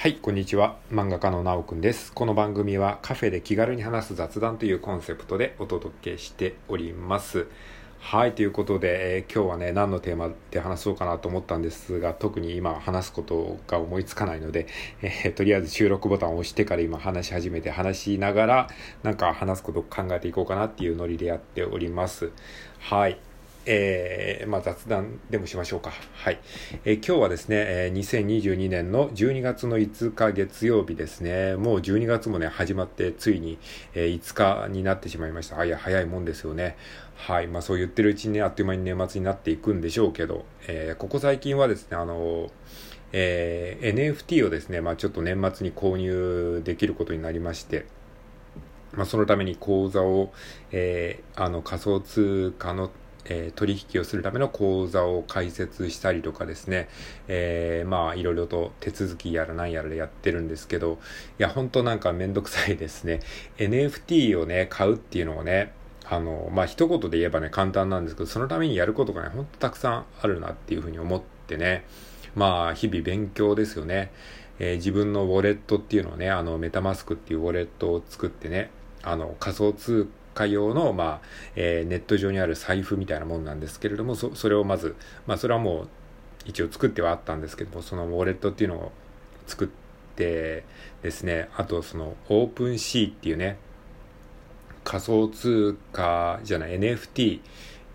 はい、こんにちは。漫画家のなおくんです。この番組はカフェで気軽に話す雑談というコンセプトでお届けしております。はい、ということで、えー今日はね、何のテーマで話そうかなと思ったんですが、特に今話すことが思いつかないので、えーとりあえず収録ボタンを押してから今話し始めて話しながら、なんか話すことを考えていこうかなっていうノリでやっております。はい。えーまあ、雑談でもしましょうか。はい。えー今日はですね、えー2022年の12月の5日月曜日ですね。もう12月もね、始まって、ついに、えー5日になってしまいました。あ、いや、早いもんですよね。はい。まあ、そう言ってるうちにね、あっという間に年末になっていくんでしょうけど、えーここ最近はですね、あのえー NFT をですね、まあ、ちょっと年末に購入できることになりまして、まあ、そのために口座を、えーあの仮想通貨の、えー取引をするための口座を開設したりとかですね、えーまあいろいろと手続きやらなんやらでやってるんですけど、いや本当なんかめんどくさいですね。NFT をね、買うっていうのをね、あの、まあ一言で言えばね、簡単なんですけど、そのためにやることがね、ほんとたくさんあるなっていうふうに思ってね、まあ日々勉強ですよね。えー自分のウォレットっていうのをね、あの、メタマスクっていうウォレットを作ってね、あの、仮想通貨用の、まあ、えーネット上にある財布みたいなもんなんですけれども、そ、それをまず、まあ、それはもう、一応作ってはあったんですけども、そのウォレットっていうのを作ってですね、あとその、 OpenSea っていうね、仮想通貨じゃない NFT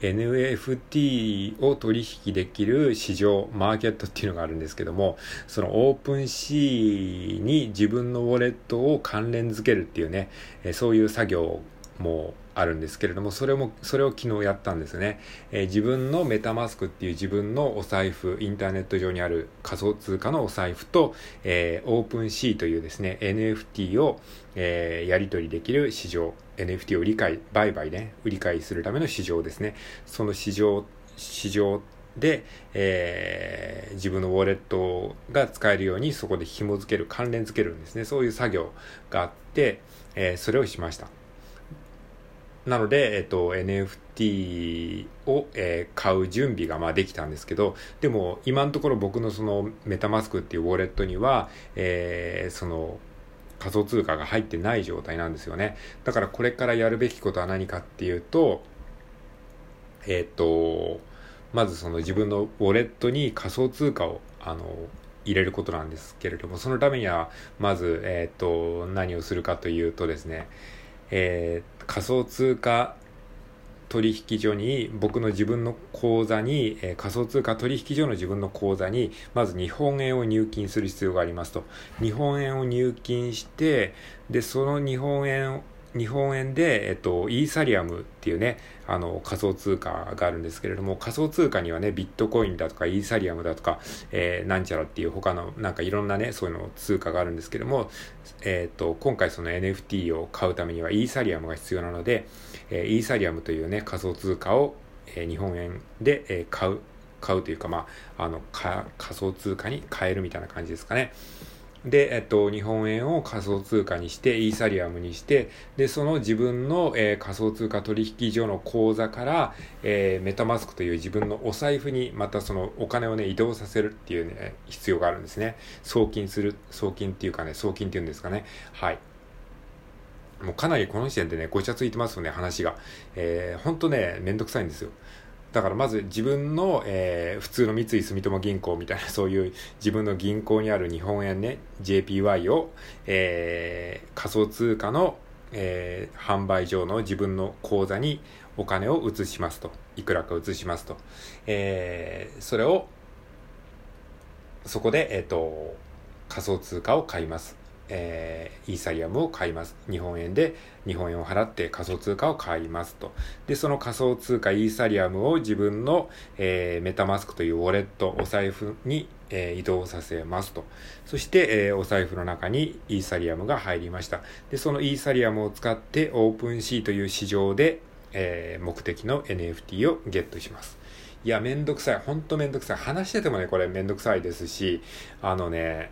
NFT を取引できる市場、マーケットっていうのがあるんですけども、その OpenSea に自分のウォレットを関連づけるっていうね、そういう作業もあるんですけれども、それも、それを昨日やったんですね。えー自分のメタマスクっていう自分のお財布、インターネット上にある仮想通貨のお財布と、えーオープンシーというですね、NFT を、えーやり取りできる市場、NFT を理解、売買ね、売り買いするための市場ですね。その市場、市場で、えー自分のウォレットが使えるようにそこで紐付ける、関連付けるんですね。そういう作業があって、えーそれをしました。なので、えっと、NFT を、えー買う準備がまあできたんですけど、でも今のところ僕のそのメタマスクっていうウォレットには、えーその仮想通貨が入ってない状態なんですよね。だからこれからやるべきことは何かっていうと、えっと、まずその自分のウォレットに仮想通貨を、あの、入れることなんですけれども、そのためには、まず、えっと、何をするかというとですね、えー仮想通貨取引所に僕の自分の口座に、え仮想通貨取引所の自分の口座にまず日本円を入金する必要がありますと。日本円を入金してでその日本円日本円で、えっと、イーサリアムっていうね、あの、仮想通貨があるんですけれども、仮想通貨にはね、ビットコインだとか、イーサリアムだとか、えーなんちゃらっていう他の、なんかいろんなね、そういうの通貨があるんですけども、えっと、今回その NFT を買うためにはイーサリアムが必要なので、えーイーサリアムというね、仮想通貨を、えー日本円で、えー買う、買うというか、まあ、あの、仮想通貨に変えるみたいな感じですかね。で、えっと、日本円を仮想通貨にして、イーサリアムにして、で、その自分の、えー仮想通貨取引所の口座から、えーメタマスクという自分のお財布にまたそのお金をね、移動させるっていうね、必要があるんですね。送金する、送金っていうかね、送金っていうんですかね。はい。もうかなりこの時点でね、ごちゃついてますよね、話が。えー、ほんとね、めんどくさいんですよ。だからまず自分の、えー普通の三井住友銀行みたいな そういう自分の銀行にある日本円ね JPY を、えー仮想通貨の、えー販売上の自分の口座にお金を移しますと。いくらか移しますと、えーそれをそこで、えっ、と仮想通貨を買います。えーイーサリアムを買います。日本円で日本円を払って仮想通貨を買いますと。で、その仮想通貨イーサリアムを自分の、えーメタマスクというウォレット、お財布に、えー移動させますと。そして、えーお財布の中にイーサリアムが入りました。で、そのイーサリアムを使ってオープンシーという市場で、えー目的の NFT をゲットします。いや、めんどくさい。ほんとめんどくさい。話しててもね、これめんどくさいですし、あのね、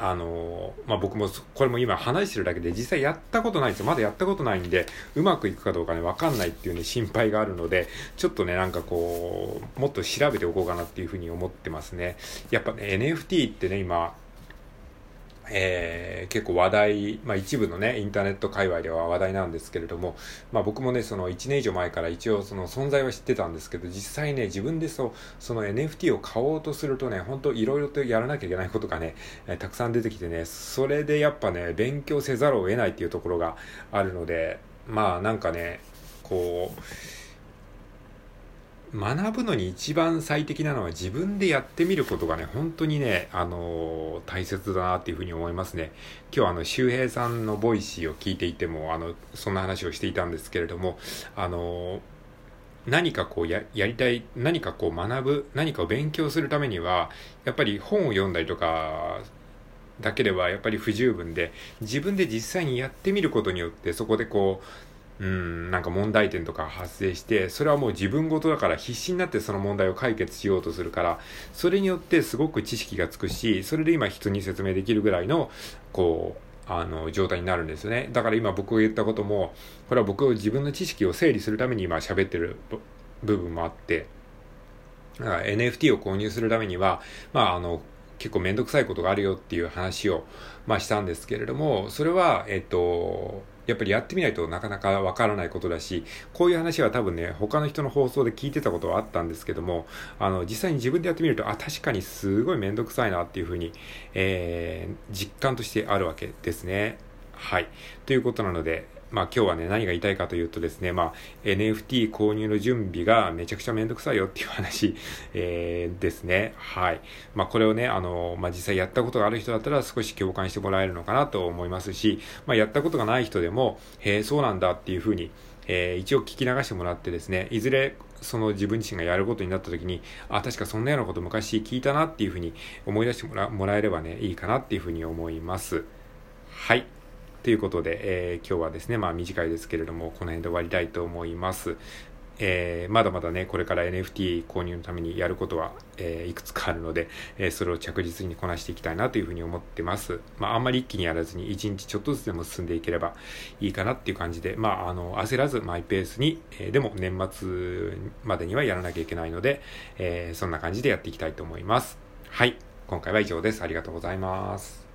あのまあ、僕もこれも今話してるだけで実際やったことないんですよ。まだやったことないんで、うまくいくかどうかね、わかんないっていうね、心配があるので、ちょっとね、なんかこう、もっと調べておこうかなっていうふうに思ってますね。やっぱね、NFT ってね、今、えー、結構話題、まあ一部のね、インターネット界隈では話題なんですけれども、まあ僕もね、その1年以上前から一応その存在は知ってたんですけど、実際ね、自分でそその NFT を買おうとするとね、本当いろいろとやらなきゃいけないことがね、えー、たくさん出てきてね、それでやっぱね、勉強せざるを得ないっていうところがあるので、まあなんかね、こう、学ぶのに一番最適なのは自分でやってみることがね、本当にね、あのー、大切だなっていうふうに思いますね。今日あの、周平さんの Voicy を聞いていても、あの、そんな話をしていたんですけれども、あのー、何かこうや、やりたい、何かこう学ぶ、何かを勉強するためには、やっぱり本を読んだりとか、だけではやっぱり不十分で、自分で実際にやってみることによって、そこでこう、うん、なんか問題点とか発生して、それはもう自分ごとだから必死になってその問題を解決しようとするから、それによってすごく知識がつくし、それで今人に説明できるぐらいの、こう、あの、状態になるんですよね。だから今僕が言ったことも、これは僕自分の知識を整理するために今喋ってる部分もあって、だから NFT を購入するためには、まああの、結構めんどくさいことがあるよっていう話を、まあしたんですけれども、それは、えっと、やっぱりやってみないとなかなかわからないことだし、こういう話は多分ね、他の人の放送で聞いてたことはあったんですけども、あの、実際に自分でやってみると、あ、確かにすごいめんどくさいなっていうふうに、えー、実感としてあるわけですね。はい。ということなので、まあ今日はね、何が言いたいかというとですね、まあ NFT 購入の準備がめちゃくちゃめんどくさいよっていう話、えー、ですね。はい。まあこれをね、あの、まあ実際やったことがある人だったら少し共感してもらえるのかなと思いますし、まあやったことがない人でも、へえ、そうなんだっていうふうに、えー、一応聞き流してもらってですね、いずれその自分自身がやることになった時に、あ、確かそんなようなこと昔聞いたなっていうふうに思い出してもらもらえればね、いいかなっていうふうに思います。はい。ということで、えー、今日はですね、まあ短いですけれども、この辺で終わりたいと思います。えー、まだまだね、これから NFT 購入のためにやることは、えー、いくつかあるので、えー、それを着実にこなしていきたいなというふうに思ってます。まあ、あんまり一気にやらずに、一日ちょっとずつでも進んでいければいいかなっていう感じで、まあ、あの、焦らずマイペースに、えでも年末までにはやらなきゃいけないので、えそんな感じでやっていきたいと思います。はい。今回は以上です。ありがとうございます。